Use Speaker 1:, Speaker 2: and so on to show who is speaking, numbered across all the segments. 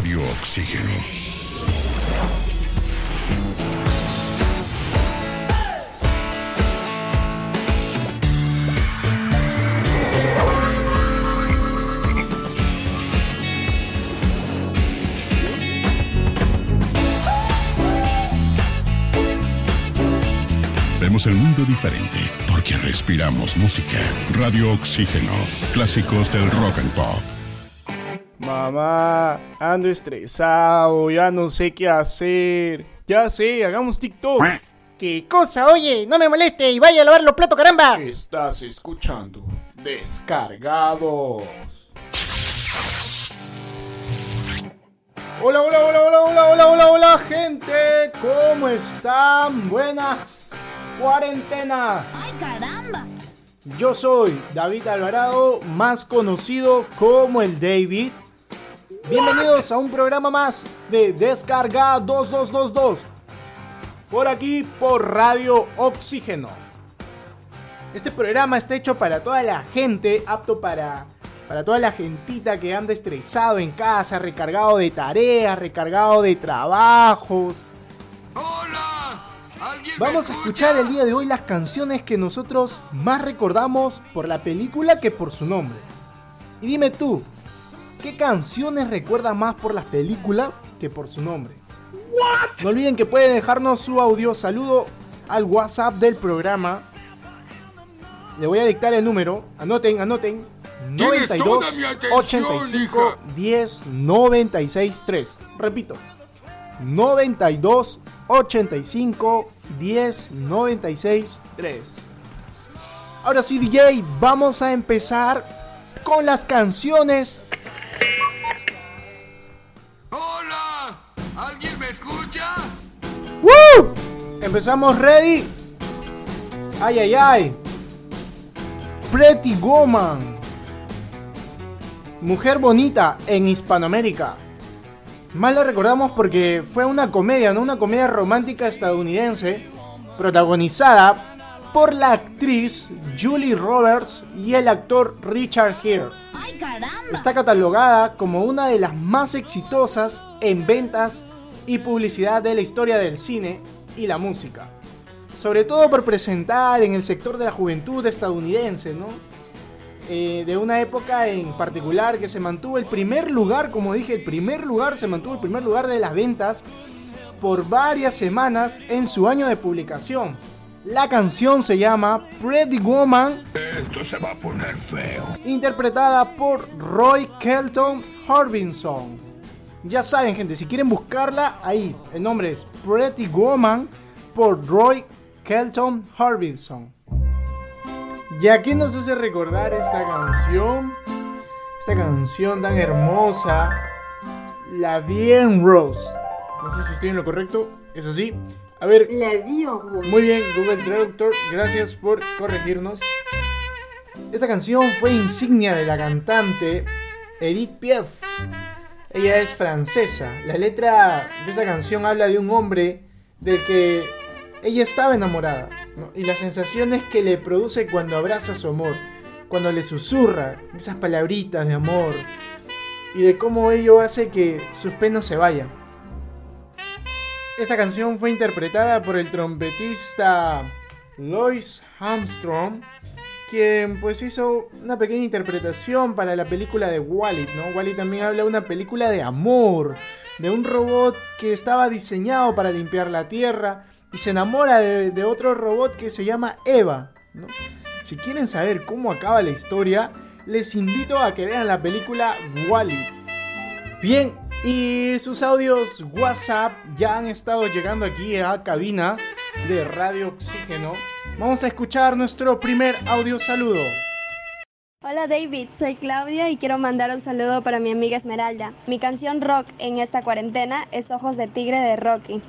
Speaker 1: Radio Oxígeno. Vemos el mundo diferente porque respiramos música. Radio Oxígeno. Clásicos del rock and pop.
Speaker 2: Mamá, ando estresado, ya no sé qué hacer. Ya sé, hagamos TikTok.
Speaker 3: ¿Qué cosa? Oye, no me moleste y vaya a lavar los platos, caramba.
Speaker 2: Estás escuchando Descargados. Hola, hola, hola, hola, hola, hola, hola, hola, gente. ¿Cómo están? Buenas cuarentena.
Speaker 4: ¡Ay, caramba!
Speaker 2: Yo soy David Alvarado, más conocido como el David. Bienvenidos a un programa más de Descarga 2222. Por aquí, por Radio Oxígeno. Este programa está hecho para toda la gente, apto para, para toda la gentita que anda estresado en casa, recargado de tareas, recargado de trabajos. Vamos a escuchar el día de hoy las canciones que nosotros más recordamos por la película que por su nombre. Y dime tú, ¿qué canciones recuerdas más por las películas que por su nombre? No olviden que pueden dejarnos su audio saludo al WhatsApp del programa. Le voy a dictar el número. Anoten, anoten.
Speaker 5: Tienes
Speaker 2: 92
Speaker 5: toda mi atención,
Speaker 2: 85 10 96 3. Repito. 92 85 10 96 3. Ahora sí, DJ, vamos a empezar con las canciones. Empezamos ready. Ay, ay, ay. Pretty Woman. Mujer bonita en Hispanoamérica. Más la recordamos porque fue una comedia, ¿no? Una comedia romántica estadounidense protagonizada por la actriz Julie Roberts y el actor Richard Gere. Está catalogada como una de las más exitosas en ventas y publicidad de la historia del cine y la música. Sobre todo por presentar en el sector de la juventud estadounidense, ¿no? Eh, de una época en particular que se mantuvo el primer lugar, como dije, el primer lugar, se mantuvo el primer lugar de las ventas por varias semanas en su año de publicación. La canción se llama Pretty Woman
Speaker 1: Esto se va a poner feo.
Speaker 2: interpretada por Roy Kelton Harbinson. Ya saben, gente, si quieren buscarla, ahí, el nombre es Pretty Woman por Roy Kelton Harbinson. ¿Y a quién nos hace recordar esta canción? Esta canción tan hermosa, La Bien Rose. No sé si estoy en lo correcto, es así. A ver,
Speaker 6: La vie en rose.
Speaker 2: muy bien, Google Traductor, gracias por corregirnos. Esta canción fue insignia de la cantante Edith Piaf. Ella es francesa. La letra de esa canción habla de un hombre del que ella estaba enamorada. Y las sensaciones que le produce cuando abraza su amor, cuando le susurra esas palabritas de amor y de cómo ello hace que sus penas se vayan. Esta canción fue interpretada por el trompetista Louis Armstrong, quien pues hizo una pequeña interpretación para la película de Wally, ¿no? Wally también habla de una película de amor, de un robot que estaba diseñado para limpiar la tierra y se enamora de, otro robot que se llama Eva, ¿no? Si quieren saber cómo acaba la historia, les invito a que vean la película Wally. Bien, y sus audios WhatsApp ya han estado llegando aquí a cabina de Radio Oxígeno. Vamos a escuchar nuestro primer audio saludo.
Speaker 6: Hola David, soy Claudia y quiero mandar un saludo para mi amiga Esmeralda. Mi canción rock en esta cuarentena es Ojos de Tigre de Rocky.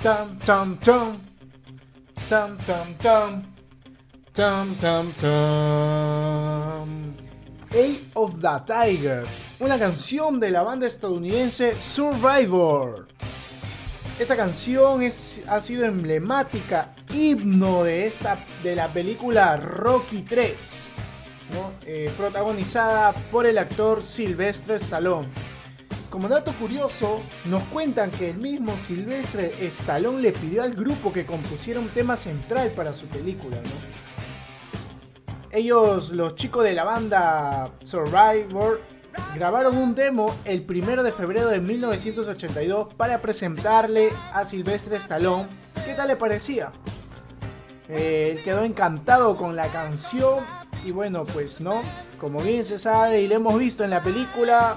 Speaker 2: Tam tam tam. Tam tam tam. Tam tam tam. Eye of the Tiger, una canción de la banda estadounidense Survivor. Esta canción es, ha sido emblemática, himno de, esta, de la película Rocky 3. ¿no? Eh, protagonizada por el actor Silvestre Stallone. Como dato curioso, nos cuentan que el mismo Silvestre Stallone le pidió al grupo que compusiera un tema central para su película. Ellos, los chicos de la banda Survivor, grabaron un demo el 1 de febrero de 1982 para presentarle a Silvestre Stallone. ¿Qué tal le parecía? Eh, él quedó encantado con la canción y bueno, pues no, como bien se sabe y lo hemos visto en la película,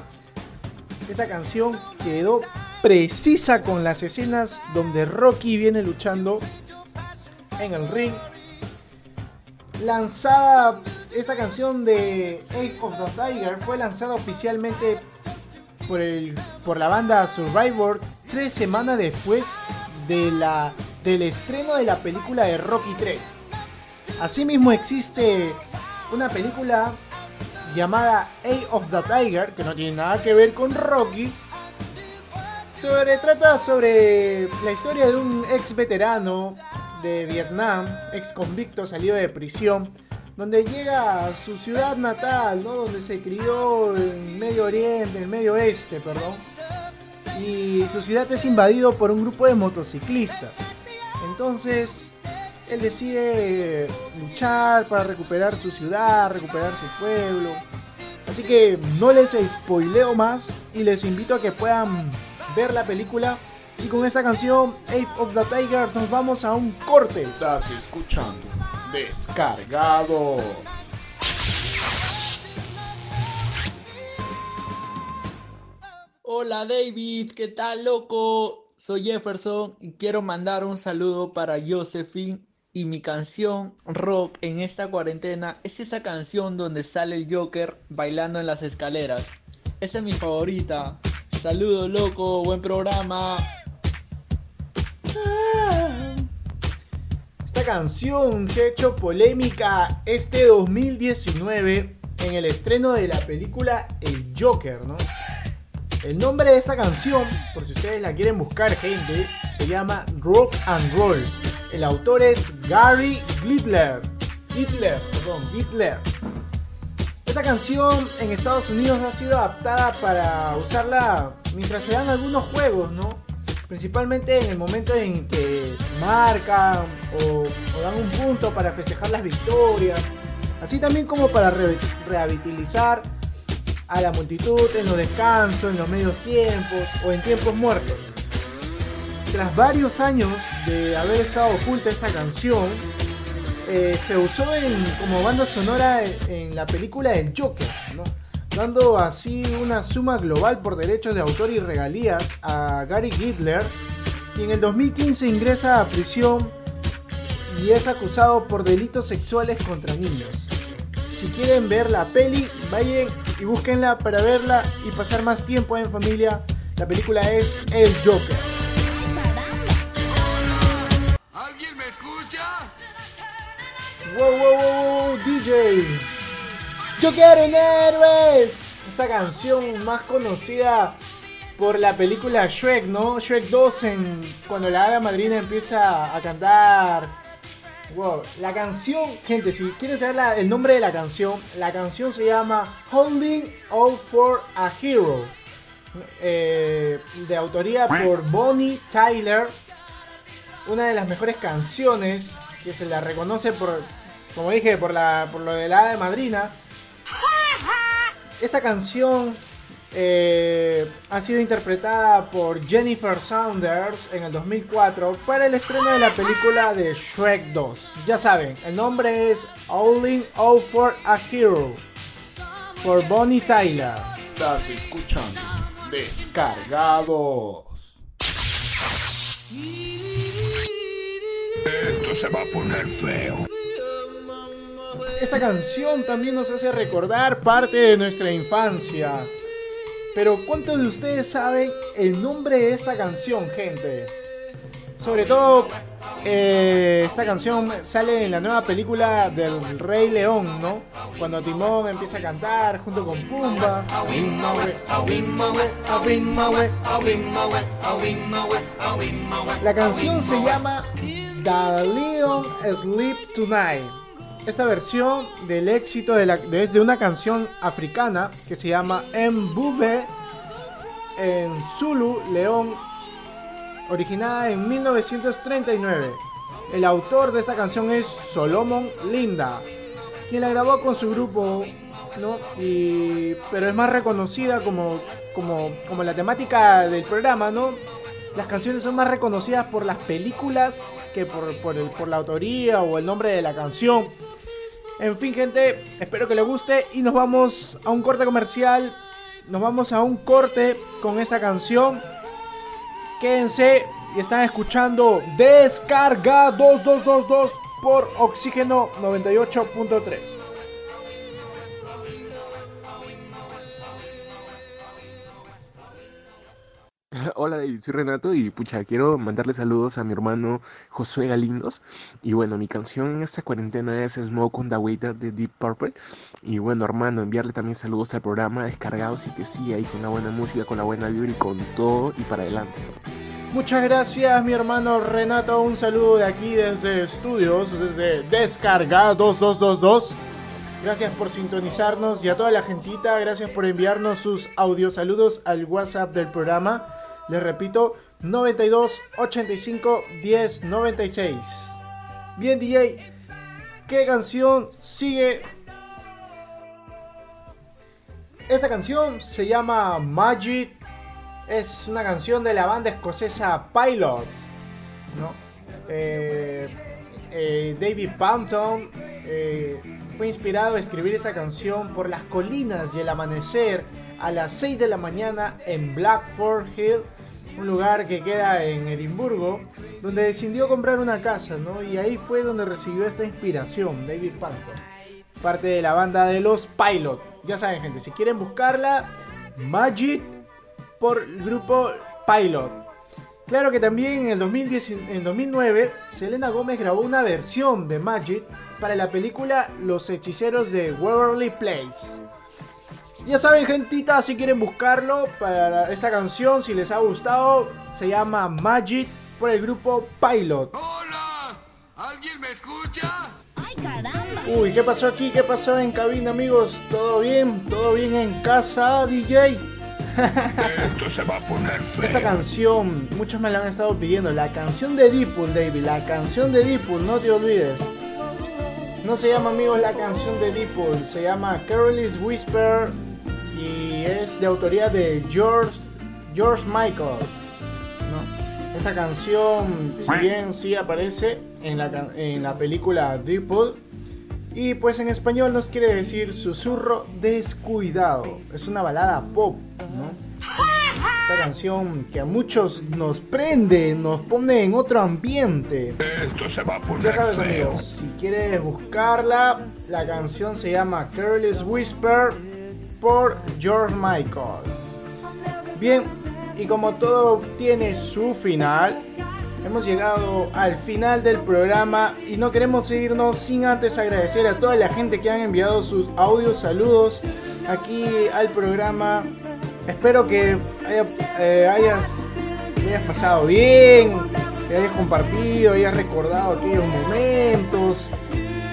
Speaker 2: esta canción quedó precisa con las escenas donde Rocky viene luchando en el ring. Lanzada esta canción de Ace of the Tiger fue lanzada oficialmente por, la banda Survivor tres semanas después del estreno de la película de Rocky 3. Asimismo existe una película llamada A of the Tiger, que no tiene nada que ver con Rocky. Sobre, trata sobre la historia de un ex veterano de Vietnam, ex convicto salido de prisión, donde llega a su ciudad natal, ¿no? donde se crió en Medio Oriente, en Medio Oeste, perdón. Y su ciudad es invadido por un grupo de motociclistas. Entonces, él decide luchar para recuperar su ciudad, recuperar su pueblo. Así que no les spoileo más y les invito a que puedan ver la película. Y con esa canción, Ape of the Tiger, nos vamos a un corte.
Speaker 4: Estás escuchando Descargado.
Speaker 7: Hola David, ¿qué tal loco? Soy Jefferson y quiero mandar un saludo para Josephine y mi canción rock en esta cuarentena es esa canción donde sale el Joker bailando en las escaleras. Esa es mi favorita. Saludos loco, buen programa.
Speaker 2: Esta canción se ha hecho polémica este 2019 en el estreno de la película El Joker, ¿no? El nombre de esta canción, por si ustedes la quieren buscar, gente, se llama Rock and Roll. El autor es Gary Glittler. Hitler, perdón, Hitler. Esta canción en Estados Unidos ha sido adaptada para usarla mientras se dan algunos juegos, ¿no? Principalmente en el momento en que marcan o, dan un punto para festejar las victorias. Así también como para re- rehabilitar a la multitud en los descansos, en los medios tiempos o en tiempos muertos. Tras varios años de haber estado oculta esta canción, eh, se usó como banda sonora en, en la película El Joker, ¿no? Dando así una suma global por derechos de autor y regalías a Gary Glittler, quien en el 2015 ingresa a prisión y es acusado por delitos sexuales contra niños. Si quieren ver la peli, vayan y búsquenla para verla y pasar más tiempo en familia. La película es El Joker.
Speaker 5: ¿Alguien me escucha?
Speaker 2: Wow, wow, wow, wow, DJ. Yo quiero un héroe. Esta canción más conocida por la película Shrek, ¿no? Shrek 2 en cuando la hada madrina empieza a cantar. Wow, la canción, gente, si quieren saber el nombre de la canción, la canción se llama Holding All for a Hero. eh, de autoría por Bonnie Tyler. Una de las mejores canciones que se la reconoce por, como dije, por, la, por lo de la hada madrina. Esta canción eh, ha sido interpretada por Jennifer Saunders en el 2004 para el estreno de la película de Shrek 2. Ya saben, el nombre es All All for a Hero por Bonnie Tyler.
Speaker 4: Estás escuchando Descargados.
Speaker 2: Esta canción también nos hace recordar parte de nuestra infancia. Pero ¿cuántos de ustedes saben el nombre de esta canción, gente? Sobre todo, eh, esta canción sale en la nueva película del Rey León, ¿no? Cuando Timón empieza a cantar junto con Pumba. La canción se llama The Leon Sleep Tonight. Esta versión del éxito de, de una canción africana que se llama Mbube en Zulu, León, originada en 1939. El autor de esta canción es Solomon Linda, quien la grabó con su grupo, ¿no? Y, pero es más reconocida como, como, como la temática del programa, ¿no? Las canciones son más reconocidas por las películas por la autoría o el nombre de la canción. En fin, gente, espero que les guste y nos vamos a un corte comercial. Nos vamos a un corte con esa canción. Quédense y están escuchando Descarga 2222 por Oxígeno 98.3.
Speaker 8: Hola David, soy Renato y pucha, quiero mandarle saludos a mi hermano Josué Galindos. Y bueno, mi canción en esta cuarentena es Smoke on the Waiter de Deep Purple. Y bueno, hermano, enviarle también saludos al programa Descargados y que sí, ahí con la buena música, con la buena vibra y con todo y para adelante.
Speaker 2: Muchas gracias, mi hermano Renato. Un saludo de aquí desde estudios, desde Descarga 2222. Gracias por sintonizarnos y a toda la gentita, gracias por enviarnos sus audio saludos al WhatsApp del programa. Les repito, 92 85 10 96. Bien, DJ, ¿qué canción sigue? Esta canción se llama Magic. Es una canción de la banda escocesa Pilot. ¿no? Eh, eh, David Panton eh, fue inspirado a escribir esta canción por las colinas y el amanecer a las 6 de la mañana en Blackford Hill, un lugar que queda en Edimburgo, donde decidió comprar una casa, ¿no? Y ahí fue donde recibió esta inspiración, David Panton, parte de la banda de los Pilot. Ya saben, gente, si quieren buscarla, Magic por el grupo Pilot. Claro que también en el 2010, en 2009, Selena Gómez grabó una versión de Magic para la película Los Hechiceros de Waverly Place. Ya saben, gentita, si quieren buscarlo para esta canción, si les ha gustado, se llama Magic por el grupo Pilot.
Speaker 5: ¡Hola! ¿Alguien me escucha?
Speaker 9: ¡Ay, caramba!
Speaker 2: Uy, ¿qué pasó aquí? ¿Qué pasó en cabina, amigos? ¿Todo bien? ¿Todo bien en casa, DJ?
Speaker 1: Esto se va a poner feo.
Speaker 2: Esta canción, muchos me la han estado pidiendo. La canción de Deadpool, David. La canción de Deadpool, no te olvides. No se llama, amigos, la canción de Deadpool. Se llama Carol's Whisper. Es de autoría de George, George Michael. ¿no? Esta canción, si bien sí aparece en la, en la película Deadpool. Y pues en español nos quiere decir susurro descuidado. Es una balada pop, ¿no? Esta canción que a muchos nos prende, nos pone en otro ambiente.
Speaker 1: Esto se va a poner
Speaker 2: Ya sabes amigos, si quieres buscarla, la canción se llama Careless Whisper por George Michael. Bien, y como todo tiene su final, hemos llegado al final del programa y no queremos irnos sin antes agradecer a toda la gente que han enviado sus audios, saludos aquí al programa. Espero que eh, hayas, hayas pasado bien, que hayas compartido, hayas recordado aquellos momentos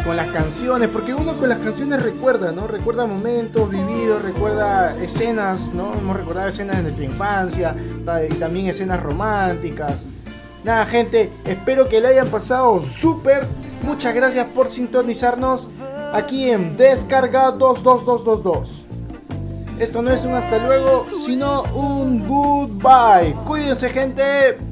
Speaker 2: con las canciones, porque uno con las canciones recuerda, ¿no? Recuerda momentos vividos, recuerda escenas, ¿no? Hemos recordado escenas de nuestra infancia y también escenas románticas. Nada, gente, espero que le hayan pasado súper. Muchas gracias por sintonizarnos aquí en Descarga 22222. Esto no es un hasta luego, sino un goodbye. Cuídense, gente.